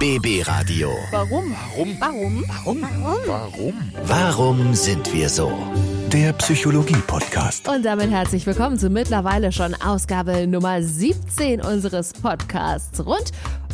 BB Radio. Warum? Warum? Warum? Warum? Warum? Warum sind wir so? Der Psychologie-Podcast. Und damit herzlich willkommen zu mittlerweile schon Ausgabe Nummer 17 unseres Podcasts rund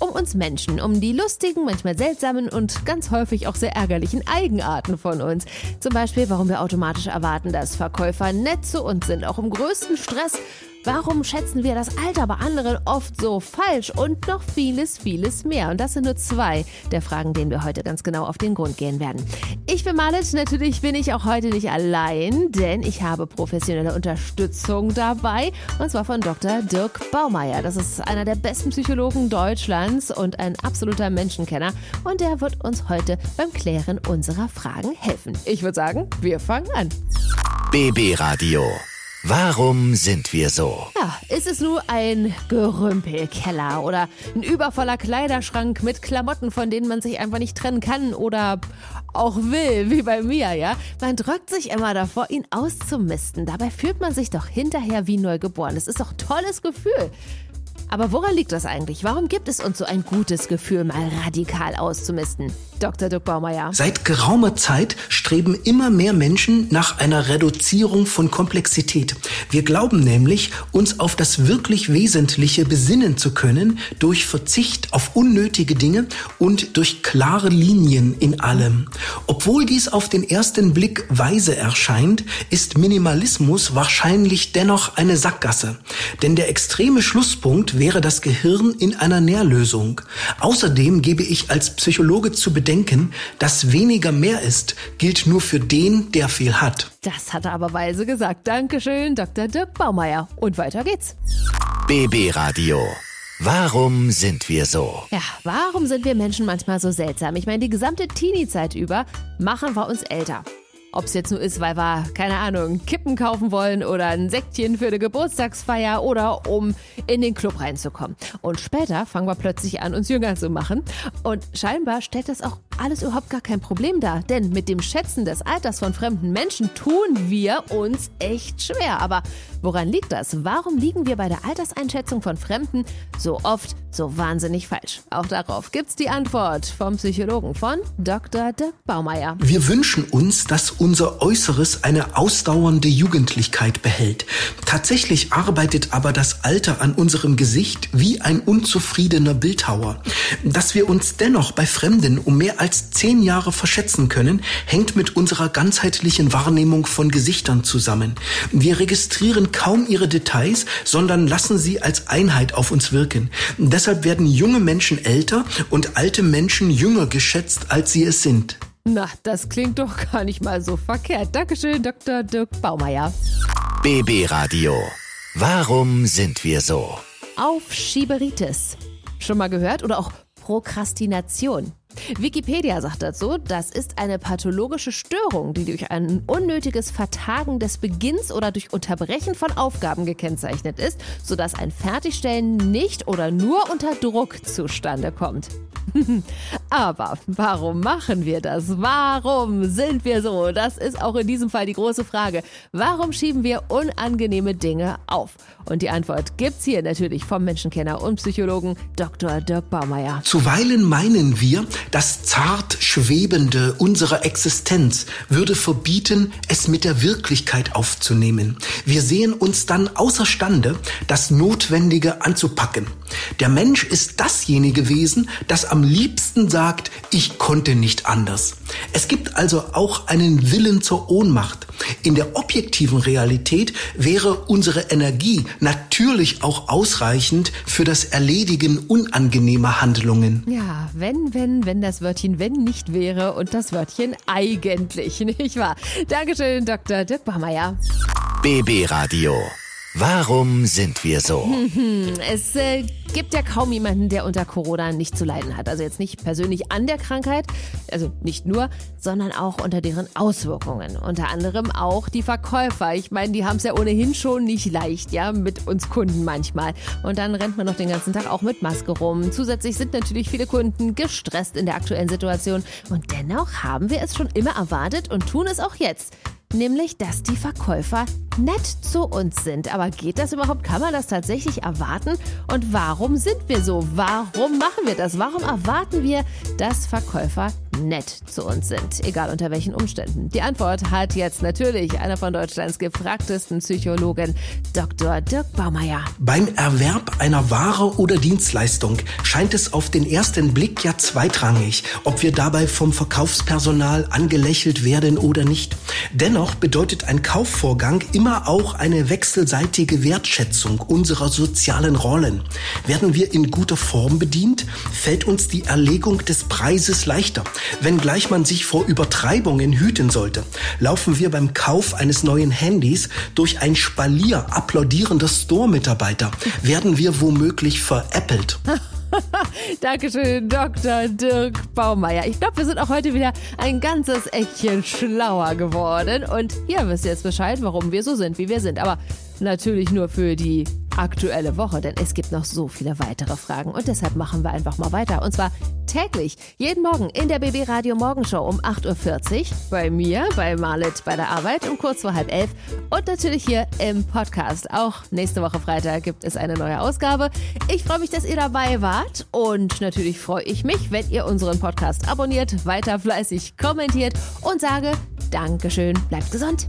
um uns Menschen, um die lustigen, manchmal seltsamen und ganz häufig auch sehr ärgerlichen Eigenarten von uns. Zum Beispiel, warum wir automatisch erwarten, dass Verkäufer nett zu uns sind, auch im größten Stress Warum schätzen wir das Alter bei anderen oft so falsch und noch vieles, vieles mehr? Und das sind nur zwei der Fragen, denen wir heute ganz genau auf den Grund gehen werden. Ich bin Malit, natürlich bin ich auch heute nicht allein, denn ich habe professionelle Unterstützung dabei und zwar von Dr. Dirk Baumeier. Das ist einer der besten Psychologen Deutschlands und ein absoluter Menschenkenner und der wird uns heute beim Klären unserer Fragen helfen. Ich würde sagen, wir fangen an. BB Radio. Warum sind wir so? Ja, ist es nur ein Gerümpelkeller oder ein übervoller Kleiderschrank mit Klamotten, von denen man sich einfach nicht trennen kann oder auch will, wie bei mir, ja? Man drückt sich immer davor, ihn auszumisten. Dabei fühlt man sich doch hinterher wie neugeboren. Das ist doch ein tolles Gefühl. Aber woran liegt das eigentlich? Warum gibt es uns so ein gutes Gefühl, mal radikal auszumisten? Dr. Dirk Baumeier. Seit geraumer Zeit streben immer mehr Menschen nach einer Reduzierung von Komplexität. Wir glauben nämlich, uns auf das wirklich Wesentliche besinnen zu können durch Verzicht auf unnötige Dinge und durch klare Linien in allem. Obwohl dies auf den ersten Blick weise erscheint, ist Minimalismus wahrscheinlich dennoch eine Sackgasse. Denn der extreme Schlusspunkt wäre das Gehirn in einer Nährlösung. Außerdem gebe ich als Psychologe zu bedenken, dass weniger mehr ist, gilt nur für den, der viel hat. Das hat er aber weise gesagt. Dankeschön, Dr. Dirk Baumeier. Und weiter geht's. BB Radio. Warum sind wir so? Ja, warum sind wir Menschen manchmal so seltsam? Ich meine, die gesamte Teenie-Zeit über machen wir uns älter. Ob es jetzt nur ist, weil wir, keine Ahnung, Kippen kaufen wollen oder ein Säckchen für eine Geburtstagsfeier oder um in den Club reinzukommen. Und später fangen wir plötzlich an, uns jünger zu machen. Und scheinbar stellt das auch alles überhaupt gar kein Problem dar. Denn mit dem Schätzen des Alters von fremden Menschen tun wir uns echt schwer. Aber woran liegt das? Warum liegen wir bei der Alterseinschätzung von Fremden so oft so wahnsinnig falsch? Auch darauf gibt's die Antwort vom Psychologen von Dr. Dirk Baumeier. Wir wünschen uns, dass unser Äußeres eine ausdauernde Jugendlichkeit behält. Tatsächlich arbeitet aber das Alter an unserem Gesicht wie ein unzufriedener Bildhauer. Dass wir uns dennoch bei Fremden um mehr als zehn Jahre verschätzen können, hängt mit unserer ganzheitlichen Wahrnehmung von Gesichtern zusammen. Wir registrieren kaum ihre Details, sondern lassen sie als Einheit auf uns wirken. Deshalb werden junge Menschen älter und alte Menschen jünger geschätzt, als sie es sind. Na, das klingt doch gar nicht mal so verkehrt. Dankeschön, Dr. Dirk Baumeier. BB Radio. Warum sind wir so? Aufschieberitis. Schon mal gehört? Oder auch Prokrastination. Wikipedia sagt dazu, das ist eine pathologische Störung, die durch ein unnötiges Vertagen des Beginns oder durch Unterbrechen von Aufgaben gekennzeichnet ist, sodass ein Fertigstellen nicht oder nur unter Druck zustande kommt. Aber warum machen wir das? Warum sind wir so? Das ist auch in diesem Fall die große Frage. Warum schieben wir unangenehme Dinge auf? Und die Antwort gibt's hier natürlich vom Menschenkenner und Psychologen Dr. Dirk Baumeier. Zuweilen meinen wir, das zart Schwebende unserer Existenz würde verbieten, es mit der Wirklichkeit aufzunehmen. Wir sehen uns dann außerstande, das Notwendige anzupacken. Der Mensch ist dasjenige Wesen, das am liebsten sagt, ich konnte nicht anders. Es gibt also auch einen Willen zur Ohnmacht. In der objektiven Realität wäre unsere Energie natürlich auch ausreichend für das Erledigen unangenehmer Handlungen. Ja, wenn, wenn, wenn das Wörtchen wenn nicht wäre und das Wörtchen eigentlich, nicht wahr? Dankeschön, Dr. Dirk Baumeier. BB Radio. Warum sind wir so? Es äh, gibt ja kaum jemanden, der unter Corona nicht zu leiden hat. Also jetzt nicht persönlich an der Krankheit, also nicht nur, sondern auch unter deren Auswirkungen. Unter anderem auch die Verkäufer. Ich meine, die haben es ja ohnehin schon nicht leicht, ja, mit uns Kunden manchmal. Und dann rennt man noch den ganzen Tag auch mit Maske rum. Zusätzlich sind natürlich viele Kunden gestresst in der aktuellen Situation. Und dennoch haben wir es schon immer erwartet und tun es auch jetzt. Nämlich dass die Verkäufer nett zu uns sind. Aber geht das überhaupt? Kann man das tatsächlich erwarten? Und warum sind wir so? Warum machen wir das? Warum erwarten wir, dass Verkäufer nett zu uns sind, egal unter welchen Umständen? Die Antwort hat jetzt natürlich einer von Deutschlands gefragtesten Psychologen, Dr. Dirk Baumeier. Beim Erwerb einer Ware oder Dienstleistung scheint es auf den ersten Blick ja zweitrangig, ob wir dabei vom Verkaufspersonal angelächelt werden oder nicht. Dennoch bedeutet ein Kaufvorgang immer auch eine wechselseitige Wertschätzung unserer sozialen Rollen. Werden wir in guter Form bedient, fällt uns die Erlegung des Preises leichter. Wenngleich man sich vor Übertreibungen hüten sollte, laufen wir beim Kauf eines neuen Handys durch ein Spalier applaudierender Store-Mitarbeiter, werden wir womöglich veräppelt. Dankeschön, Dr. Dirk Baumeier. Ich glaube, wir sind auch heute wieder ein ganzes Eckchen schlauer geworden. Und ihr wisst jetzt Bescheid, warum wir so sind, wie wir sind. Aber natürlich nur für die aktuelle Woche, denn es gibt noch so viele weitere Fragen. Und deshalb machen wir einfach mal weiter. Und zwar täglich, jeden Morgen in der BB Radio Morgenshow um 8.40 Uhr. Bei mir, bei Marlet bei der Arbeit um kurz vor halb elf. Und natürlich hier im Podcast. Auch nächste Woche Freitag gibt es eine neue Ausgabe. Ich freue mich, dass ihr dabei wart. Und natürlich freue ich mich, wenn ihr unseren Podcast abonniert, weiter fleißig kommentiert und sage Dankeschön, bleibt gesund.